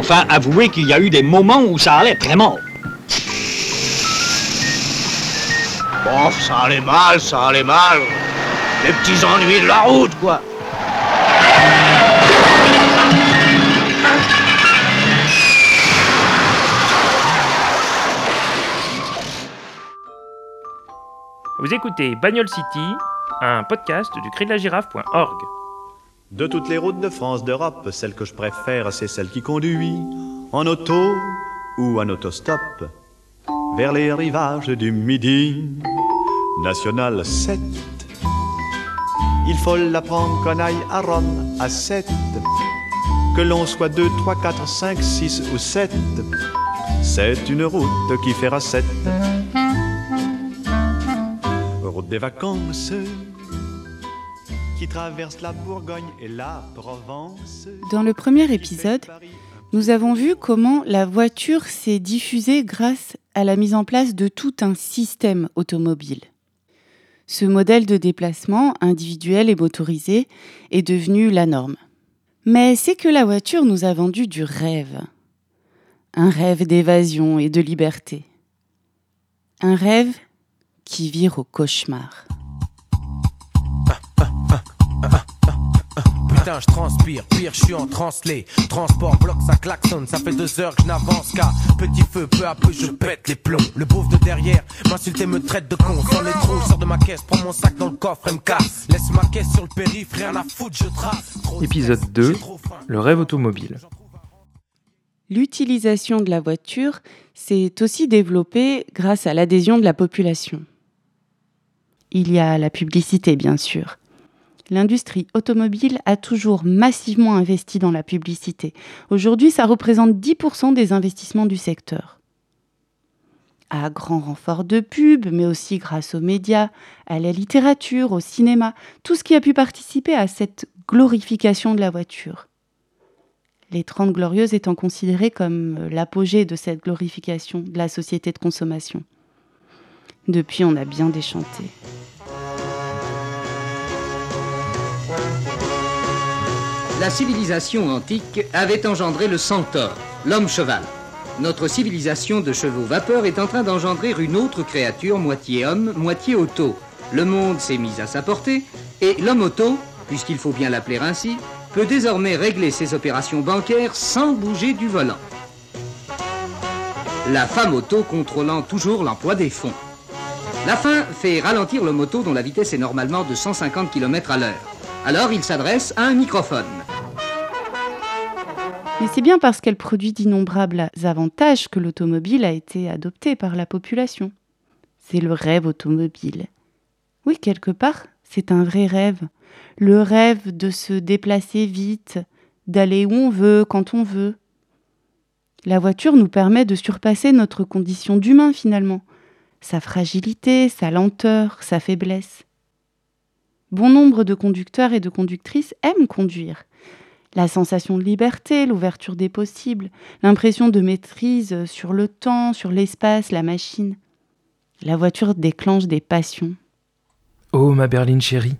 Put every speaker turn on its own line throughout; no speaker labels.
Enfin, avouez qu'il y a eu des moments où ça allait très mal.
Bon, ça allait mal, ça allait mal. Les petits ennuis de la route, quoi.
Vous écoutez Bagnole City, un podcast du cri de la girafe.org.
De toutes les routes de France, d'Europe, celle que je préfère, c'est celle qui conduit en auto ou en autostop vers les rivages du Midi. National 7. Il faut la prendre qu'on aille à Rome à 7. Que l'on soit 2, 3, 4, 5, 6 ou 7. C'est une route qui fera 7. Route des vacances qui traverse la Bourgogne et la Provence.
Dans le premier épisode, nous avons vu comment la voiture s'est diffusée grâce à la mise en place de tout un système automobile. Ce modèle de déplacement individuel et motorisé est devenu la norme. Mais c'est que la voiture nous a vendu du rêve. Un rêve d'évasion et de liberté. Un rêve qui vire au cauchemar.
Putain, je transpire, pire, je suis en translé. Transport, bloc, ça klaxonne, ça fait deux heures que je n'avance qu'à petit feu, peu à peu je pète les plombs. Le beauf de derrière m'insulte et me traite de con. Sans les trous, sors de ma caisse, prends mon sac dans le coffre et me casse. Laisse ma caisse sur le périph', rien à foutre, je trace. Trop
Épisode
stress,
2,
j'ai trop faim.
le rêve automobile.
L'utilisation de la voiture s'est aussi développée grâce à l'adhésion de la population. Il y a la publicité, bien sûr. L'industrie automobile a toujours massivement investi dans la publicité. Aujourd'hui, ça représente 10% des investissements du secteur. À grand renfort de pub, mais aussi grâce aux médias, à la littérature, au cinéma, tout ce qui a pu participer à cette glorification de la voiture. Les Trente Glorieuses étant considérées comme l'apogée de cette glorification de la société de consommation. Depuis, on a bien déchanté.
La civilisation antique avait engendré le centaure, l'homme cheval. Notre civilisation de chevaux vapeur est en train d'engendrer une autre créature, moitié homme, moitié auto. Le monde s'est mis à sa portée, et l'homme auto, puisqu'il faut bien l'appeler ainsi, peut désormais régler ses opérations bancaires sans bouger du volant. La femme auto contrôlant toujours l'emploi des fonds. La faim fait ralentir le moto dont la vitesse est normalement de 150 km à l'heure. Alors il s'adresse à un microphone.
Mais c'est bien parce qu'elle produit d'innombrables avantages que l'automobile a été adoptée par la population. C'est le rêve automobile. Oui, quelque part, c'est un vrai rêve. Le rêve de se déplacer vite, d'aller où on veut, quand on veut. La voiture nous permet de surpasser notre condition d'humain finalement, sa fragilité, sa lenteur, sa faiblesse. Bon nombre de conducteurs et de conductrices aiment conduire. La sensation de liberté, l'ouverture des possibles, l'impression de maîtrise sur le temps, sur l'espace, la machine. La voiture déclenche des passions.
Oh, ma berline chérie,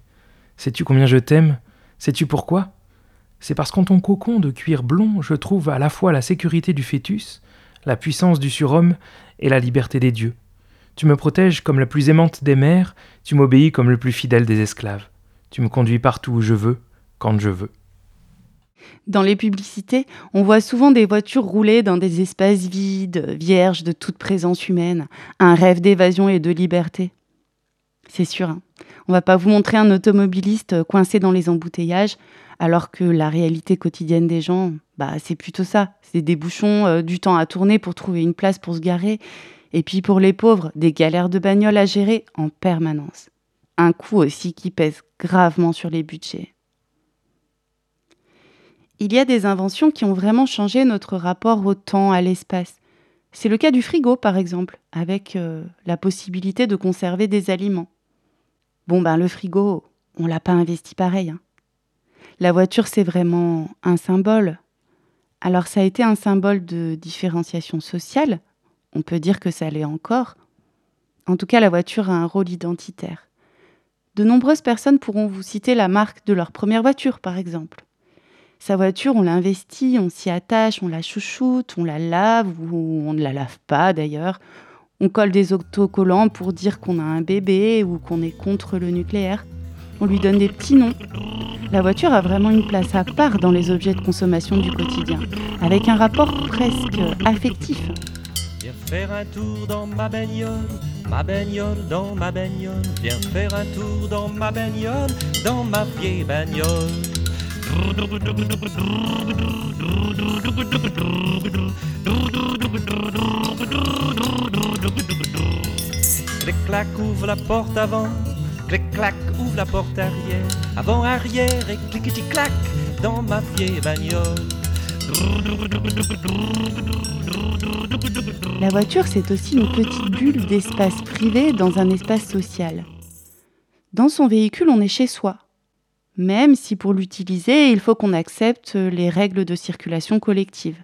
sais-tu combien je t'aime? Sais-tu pourquoi? C'est parce qu'en ton cocon de cuir blond, je trouve à la fois la sécurité du fœtus, la puissance du surhomme et la liberté des dieux. Tu me protèges comme la plus aimante des mères, tu m'obéis comme le plus fidèle des esclaves. Tu me conduis partout où je veux, quand je veux.
Dans les publicités, on voit souvent des voitures rouler dans des espaces vides, vierges de toute présence humaine, un rêve d'évasion et de liberté. C'est sûr, hein. on va pas vous montrer un automobiliste coincé dans les embouteillages, alors que la réalité quotidienne des gens, bah c'est plutôt ça. C'est des bouchons, euh, du temps à tourner pour trouver une place pour se garer, et puis pour les pauvres, des galères de bagnole à gérer en permanence. Un coût aussi qui pèse gravement sur les budgets. Il y a des inventions qui ont vraiment changé notre rapport au temps, à l'espace. C'est le cas du frigo, par exemple, avec euh, la possibilité de conserver des aliments. Bon, ben le frigo, on l'a pas investi pareil. hein. La voiture, c'est vraiment un symbole. Alors ça a été un symbole de différenciation sociale. On peut dire que ça l'est encore. En tout cas, la voiture a un rôle identitaire. De nombreuses personnes pourront vous citer la marque de leur première voiture, par exemple. Sa voiture, on l'investit, on s'y attache, on la chouchoute, on la lave ou on ne la lave pas d'ailleurs. On colle des autocollants pour dire qu'on a un bébé ou qu'on est contre le nucléaire. On lui donne des petits noms. La voiture a vraiment une place à part dans les objets de consommation du quotidien, avec un rapport presque affectif.
Viens faire un tour dans ma bagnole, ma bagnole dans ma bagnole. Viens faire un tour dans ma bagnole, dans ma bagnole. Clic-clac ouvre la porte avant, clic-clac ouvre la porte arrière, avant arrière et cliquetis-clac dans ma vieille bagnole.
La voiture, c'est aussi une petite bulle d'espace privé dans un espace social. Dans son véhicule, on est chez soi. Même si pour l'utiliser, il faut qu'on accepte les règles de circulation collective.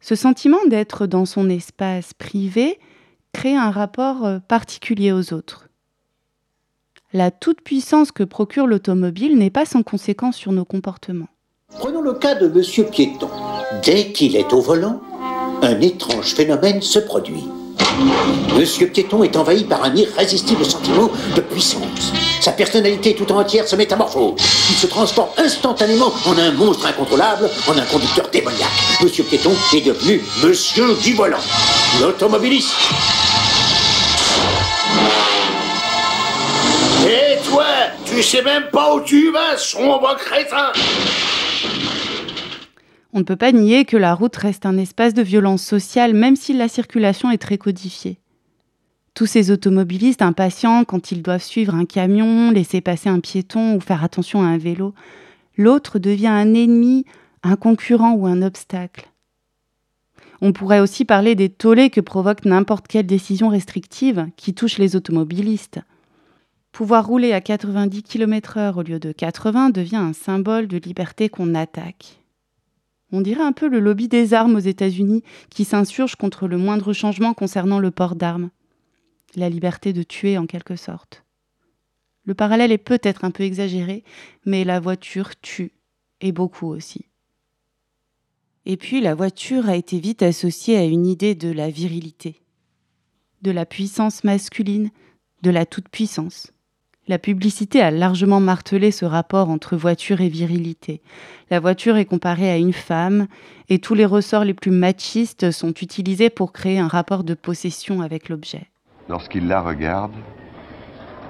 Ce sentiment d'être dans son espace privé crée un rapport euh, particulier aux autres. La toute-puissance que procure l'automobile n'est pas sans conséquence sur nos comportements.
Prenons le cas de Monsieur Piéton. Dès qu'il est au volant, un étrange phénomène se produit. Monsieur Piéton est envahi par un irrésistible sentiment de puissance. Sa personnalité tout entière se métamorphose. Il se transforme instantanément en un monstre incontrôlable, en un conducteur démoniaque. Monsieur Piéton est devenu Monsieur du volant, l'automobiliste.
Et toi, tu sais même pas où tu vas, sombre crétin
On ne peut pas nier que la route reste un espace de violence sociale, même si la circulation est très codifiée. Tous ces automobilistes impatients quand ils doivent suivre un camion, laisser passer un piéton ou faire attention à un vélo, l'autre devient un ennemi, un concurrent ou un obstacle. On pourrait aussi parler des tollés que provoque n'importe quelle décision restrictive qui touche les automobilistes. Pouvoir rouler à 90 km/h au lieu de 80 devient un symbole de liberté qu'on attaque. On dirait un peu le lobby des armes aux États-Unis qui s'insurge contre le moindre changement concernant le port d'armes. La liberté de tuer en quelque sorte. Le parallèle est peut-être un peu exagéré, mais la voiture tue, et beaucoup aussi. Et puis la voiture a été vite associée à une idée de la virilité, de la puissance masculine, de la toute-puissance. La publicité a largement martelé ce rapport entre voiture et virilité. La voiture est comparée à une femme et tous les ressorts les plus machistes sont utilisés pour créer un rapport de possession avec l'objet.
Lorsqu'ils la regardent,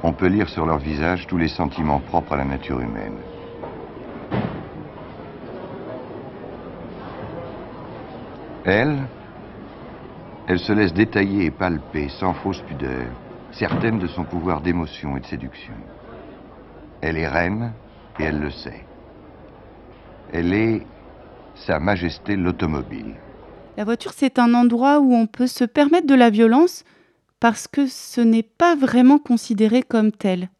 on peut lire sur leur visage tous les sentiments propres à la nature humaine. Elle, elle se laisse détailler et palper sans fausse pudeur, certaine de son pouvoir d'émotion et de séduction. Elle est reine et elle le sait. Elle est Sa Majesté l'automobile.
La voiture, c'est un endroit où on peut se permettre de la violence parce que ce n'est pas vraiment considéré comme tel.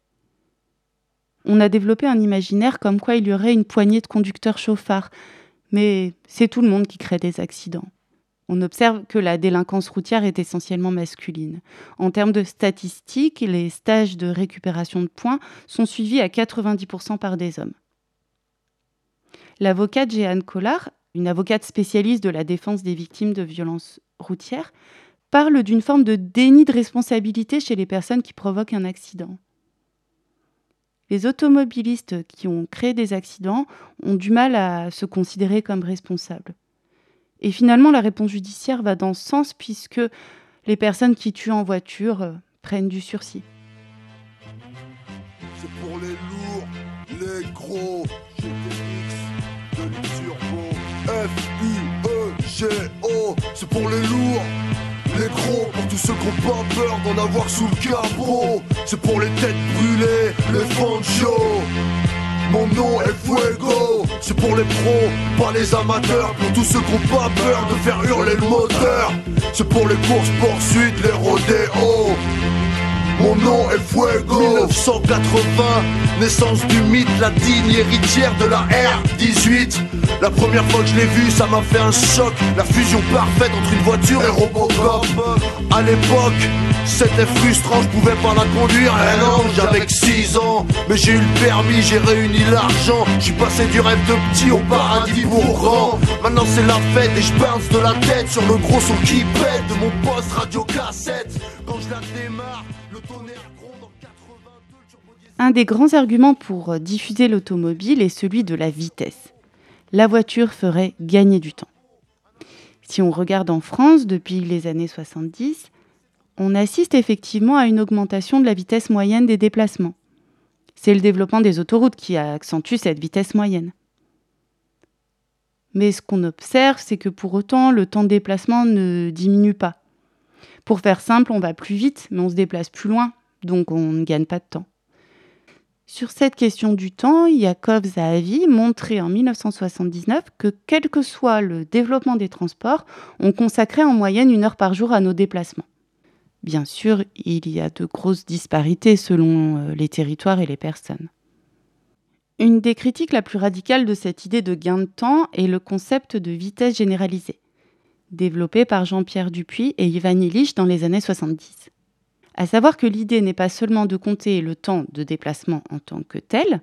On a développé un imaginaire comme quoi il y aurait une poignée de conducteurs chauffards, mais c'est tout le monde qui crée des accidents. On observe que la délinquance routière est essentiellement masculine. En termes de statistiques, les stages de récupération de points sont suivis à 90% par des hommes. L'avocate Jeanne Collard, une avocate spécialiste de la défense des victimes de violences routières, parle d'une forme de déni de responsabilité chez les personnes qui provoquent un accident. Les automobilistes qui ont créé des accidents ont du mal à se considérer comme responsables. Et finalement, la réponse judiciaire va dans ce sens puisque les personnes qui tuent en voiture euh, prennent du sursis.
C'est pour les lourds, les gros, GTX, de turbo, F-U-E-G-O, c'est pour les lourds. Les gros, pour tous ceux qui ont pas peur d'en avoir sous le capot C'est pour les têtes brûlées, les fanchos mon nom est c'est pour les pros, pas les amateurs, pour tous ceux qui ont pas peur de faire hurler le moteur. C'est pour les courses poursuites, les rodéos. Mon nom est Fuego. 1980, naissance du mythe, la digne héritière de la R18 La première fois que je l'ai vue, ça m'a fait un choc. La fusion parfaite entre une voiture et Robocop. À l'époque, c'était frustrant, je pouvais pas la conduire. Eh non, j'avais que 6 ans. Mais j'ai eu le permis, j'ai réuni l'argent. Je suis passé du rêve de petit au paradis pour grand. Maintenant c'est la fête et je bounce de la tête Sur le gros son qui pète de mon poste radio cassette. Quand je la démarre,
Un des grands arguments pour euh, diffuser l'automobile est celui de la vitesse. La voiture ferait gagner du temps. Si on regarde en France depuis les années 70, on assiste effectivement à une augmentation de la vitesse moyenne des déplacements. C'est le développement des autoroutes qui accentue cette vitesse moyenne. Mais ce qu'on observe, c'est que pour autant, le temps de déplacement ne diminue pas. Pour faire simple, on va plus vite, mais on se déplace plus loin, donc on ne gagne pas de temps. Sur cette question du temps, Yakov Zahavi montrait en 1979 que quel que soit le développement des transports, on consacrait en moyenne une heure par jour à nos déplacements. Bien sûr, il y a de grosses disparités selon euh, les territoires et les personnes. Une des critiques la plus radicale de cette idée de gain de temps est le concept de vitesse généralisée, développé par Jean-Pierre Dupuis et Ivan Illich dans les années 70. À savoir que l'idée n'est pas seulement de compter le temps de déplacement en tant que tel,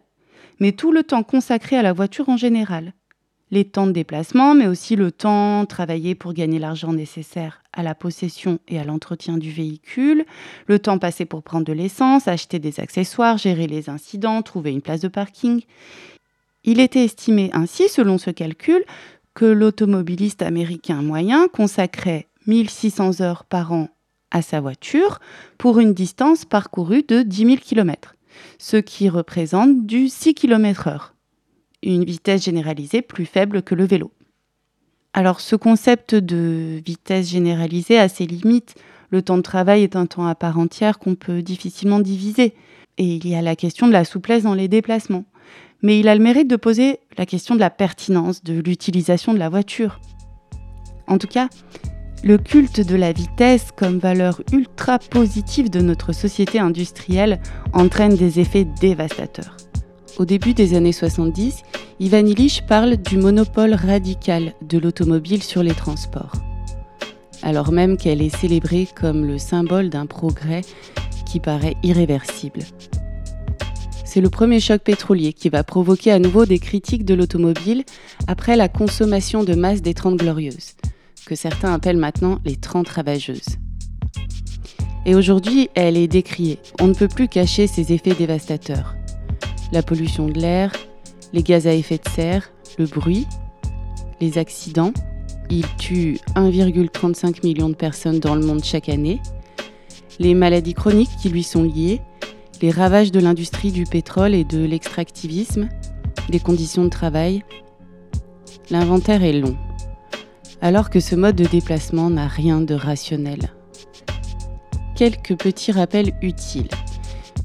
mais tout le temps consacré à la voiture en général. Les temps de déplacement, mais aussi le temps travaillé pour gagner l'argent nécessaire à la possession et à l'entretien du véhicule, le temps passé pour prendre de l'essence, acheter des accessoires, gérer les incidents, trouver une place de parking. Il était estimé ainsi, selon ce calcul, que l'automobiliste américain moyen consacrait 1600 heures par an à sa voiture pour une distance parcourue de 10 000 km, ce qui représente du 6 km/h, une vitesse généralisée plus faible que le vélo. Alors ce concept de vitesse généralisée a ses limites. Le temps de travail est un temps à part entière qu'on peut difficilement diviser. Et il y a la question de la souplesse dans les déplacements. Mais il a le mérite de poser la question de la pertinence de l'utilisation de la voiture. En tout cas, le culte de la vitesse comme valeur ultra positive de notre société industrielle entraîne des effets dévastateurs. Au début des années 70, Ivan Illich parle du monopole radical de l'automobile sur les transports, alors même qu'elle est célébrée comme le symbole d'un progrès qui paraît irréversible. C'est le premier choc pétrolier qui va provoquer à nouveau des critiques de l'automobile après la consommation de masse des 30 glorieuses, que certains appellent maintenant les 30 ravageuses. Et aujourd'hui, elle est décriée. On ne peut plus cacher ses effets dévastateurs la pollution de l'air, les gaz à effet de serre, le bruit, les accidents. Il tue 1,35 million de personnes dans le monde chaque année. Les maladies chroniques qui lui sont liées, les ravages de l'industrie du pétrole et de l'extractivisme, les conditions de travail. L'inventaire est long, alors que ce mode de déplacement n'a rien de rationnel. Quelques petits rappels utiles.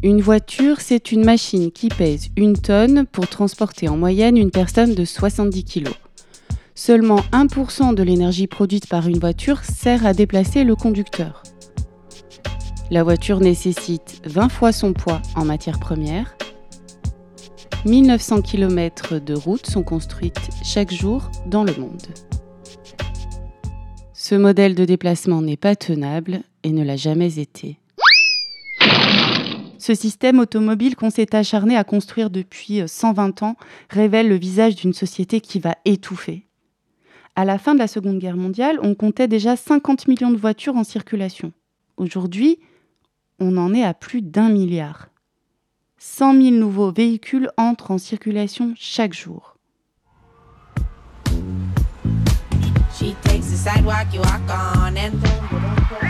Une voiture, c'est une machine qui pèse une tonne pour transporter en moyenne une personne de 70 kg. Seulement 1% de l'énergie produite par une voiture sert à déplacer le conducteur. La voiture nécessite 20 fois son poids en matière première. 1900 km de routes sont construites chaque jour dans le monde. Ce modèle de déplacement n'est pas tenable et ne l'a jamais été. Ce système automobile qu'on s'est acharné à construire depuis 120 ans révèle le visage d'une société qui va étouffer. À la fin de la Seconde Guerre mondiale, on comptait déjà 50 millions de voitures en circulation. Aujourd'hui, on en est à plus d'un milliard. 100 000 nouveaux véhicules entrent en circulation chaque jour. Sidewalk you walk on and boom, boom, boom,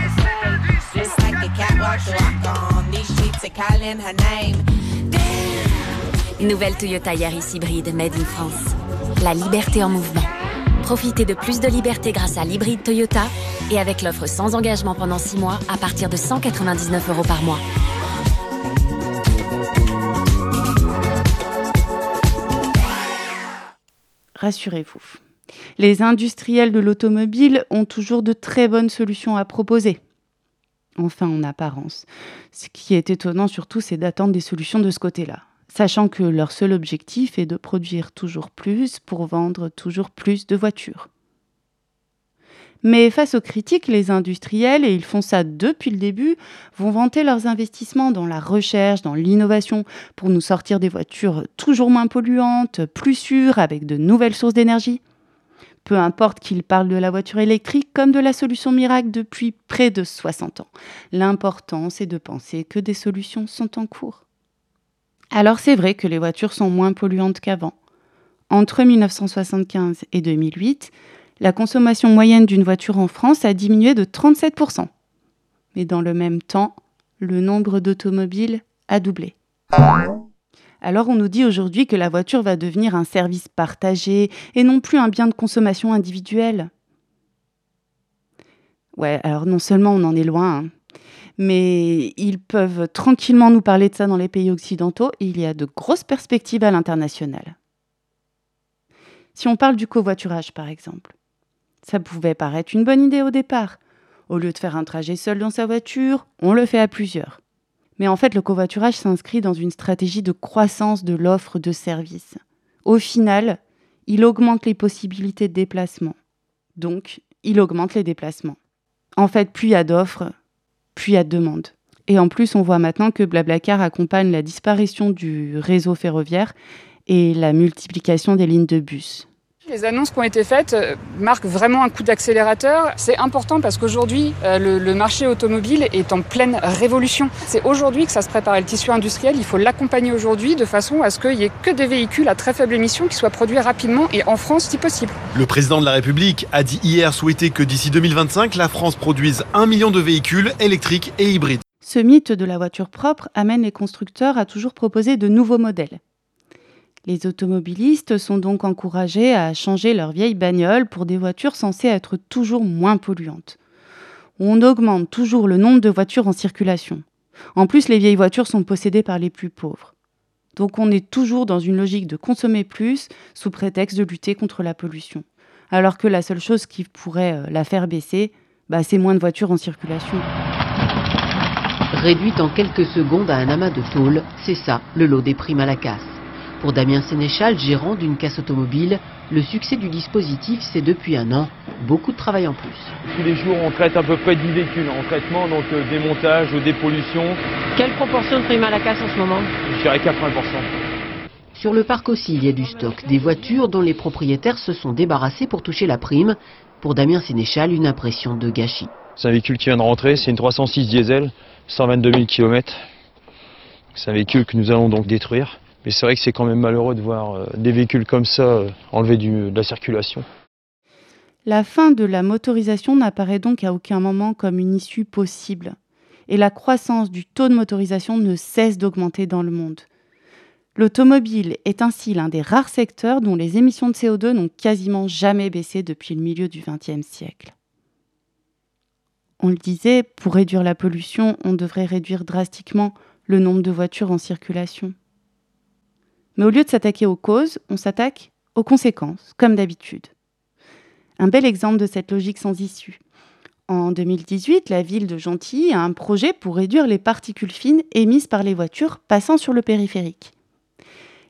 Just like a catwalk to walk on. These streets are calling her name.
Nouvelle Toyota Yaris hybride made in France. La liberté en mouvement. Profitez de plus de liberté grâce à l'hybride Toyota et avec l'offre sans engagement pendant 6 mois à partir de 199 euros par mois.
Rassurez-vous, les industriels de l'automobile ont toujours de très bonnes solutions à proposer. Enfin, en apparence. Ce qui est étonnant surtout, c'est d'attendre des solutions de ce côté-là, sachant que leur seul objectif est de produire toujours plus pour vendre toujours plus de voitures. Mais face aux critiques, les industriels, et ils font ça depuis le début, vont vanter leurs investissements dans la recherche, dans l'innovation, pour nous sortir des voitures toujours moins polluantes, plus sûres, avec de nouvelles sources d'énergie. Peu importe qu'ils parlent de la voiture électrique comme de la solution miracle depuis près de 60 ans. L'important, c'est de penser que des solutions sont en cours. Alors c'est vrai que les voitures sont moins polluantes qu'avant. Entre 1975 et 2008, la consommation moyenne d'une voiture en France a diminué de 37%. Mais dans le même temps, le nombre d'automobiles a doublé. Alors on nous dit aujourd'hui que la voiture va devenir un service partagé et non plus un bien de consommation individuel. Ouais, alors non seulement on en est loin, hein, mais ils peuvent tranquillement nous parler de ça dans les pays occidentaux et il y a de grosses perspectives à l'international. Si on parle du covoiturage par exemple, ça pouvait paraître une bonne idée au départ. Au lieu de faire un trajet seul dans sa voiture, on le fait à plusieurs. Mais en fait, le covoiturage s'inscrit dans une stratégie de croissance de l'offre de services. Au final, il augmente les possibilités de déplacement. Donc, il augmente les déplacements. En fait, plus il y a d'offres, plus il y a de demandes. Et en plus, on voit maintenant que Blablacar accompagne la disparition du réseau ferroviaire et la multiplication des lignes de bus.
Les annonces qui ont été faites euh, marquent vraiment un coup d'accélérateur. C'est important parce qu'aujourd'hui, euh, le, marché automobile est en pleine révolution. C'est aujourd'hui que ça se prépare. le tissu industriel, il faut l'accompagner aujourd'hui de façon à ce qu'il n'y ait que des véhicules à très faible émission qui soient produits rapidement et en France si possible.
Le président de la République a dit hier souhaiter que d'ici 2025, la France produise un million de véhicules électriques et hybrides.
Ce mythe de la voiture propre amène les constructeurs à toujours proposer de nouveaux modèles. Les automobilistes sont donc encouragés à changer leurs vieilles bagnoles pour des voitures censées être toujours moins polluantes. On augmente toujours le nombre de voitures en circulation. En plus, les vieilles voitures sont possédées par les plus pauvres. Donc on est toujours dans une logique de consommer plus sous prétexte de lutter contre la pollution. Alors que la seule chose qui pourrait euh, la faire baisser, bah, c'est moins de voitures en circulation.
Réduite en quelques secondes à un amas de tôle, c'est ça le lot des primes à la casse. Pour Damien Sénéchal, gérant d'une casse automobile, le succès du dispositif, c'est depuis un an beaucoup de travail en plus.
Tous les jours, on traite à peu près 10 véhicules en traitement, donc euh, démontage, dépollution.
Quelle proportion de primes à la casse en ce moment?
Je dirais 80%.
Sur le parc aussi, il y a du stock, des voitures dont les propriétaires se sont débarrassés pour toucher la prime. Pour Damien Sénéchal, une impression de gâchis.
C'est un véhicule qui vient de rentrer, c'est une 306 diesel, 122 000 km. C'est un véhicule que nous allons donc détruire. Mais c'est vrai que c'est quand même malheureux de voir euh, des véhicules comme ça euh, enlevés de la circulation.
La fin de la motorisation n'apparaît donc à aucun moment comme une issue possible. Et la croissance du taux de motorisation ne cesse d'augmenter dans le monde. L'automobile est ainsi l'un des rares secteurs dont les émissions de CO2 n'ont quasiment jamais baissé depuis le milieu du XXe siècle. On le disait, pour réduire la pollution, on devrait réduire drastiquement le nombre de voitures en circulation. Mais au lieu de s'attaquer aux causes, on s'attaque aux conséquences, comme d'habitude. Un bel exemple de cette logique sans issue. En 2018, la ville de Gentilly a un projet pour réduire les particules fines émises par les voitures passant sur le périphérique.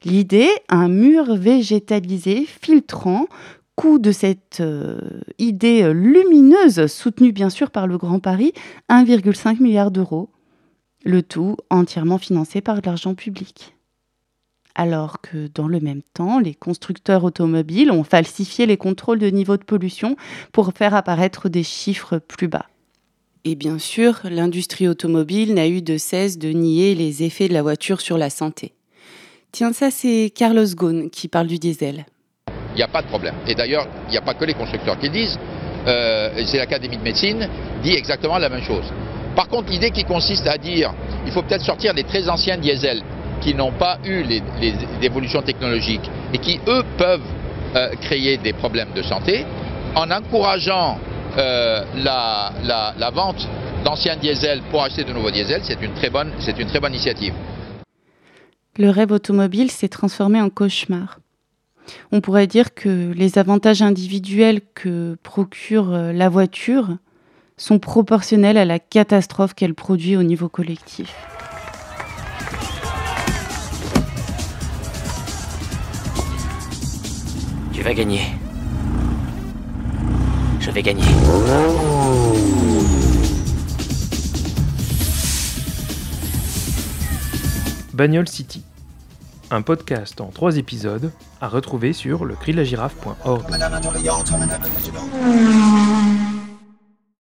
L'idée, un mur végétalisé filtrant, coût de cette euh, idée lumineuse, soutenue bien sûr par le Grand Paris, 1,5 milliard d'euros. Le tout entièrement financé par de l'argent public alors que dans le même temps, les constructeurs automobiles ont falsifié les contrôles de niveau de pollution pour faire apparaître des chiffres plus bas. Et bien sûr, l'industrie automobile n'a eu de cesse de nier les effets de la voiture sur la santé. Tiens, ça c'est Carlos Ghosn qui parle du diesel.
Il n'y a pas de problème. Et d'ailleurs, il n'y a pas que les constructeurs qui le disent. Euh, c'est l'Académie de médecine dit exactement la même chose. Par contre, l'idée qui consiste à dire il faut peut-être sortir des très anciens diesels qui n'ont pas eu les, évolutions technologiques et qui, eux, peuvent euh, créer des problèmes de santé, en encourageant euh, la, vente d'anciens diesels pour acheter de nouveaux diesels, c'est une, très bonne, une très bonne initiative.
Le rêve automobile s'est transformé en cauchemar. On pourrait dire que les avantages individuels que procure euh, la voiture sont proportionnelles à la catastrophe qu'elle produit au niveau collectif.
Tu vas gagner. Je vais gagner.
Bagnole City. Un podcast en trois épisodes à retrouver sur le cri de la girafe.org.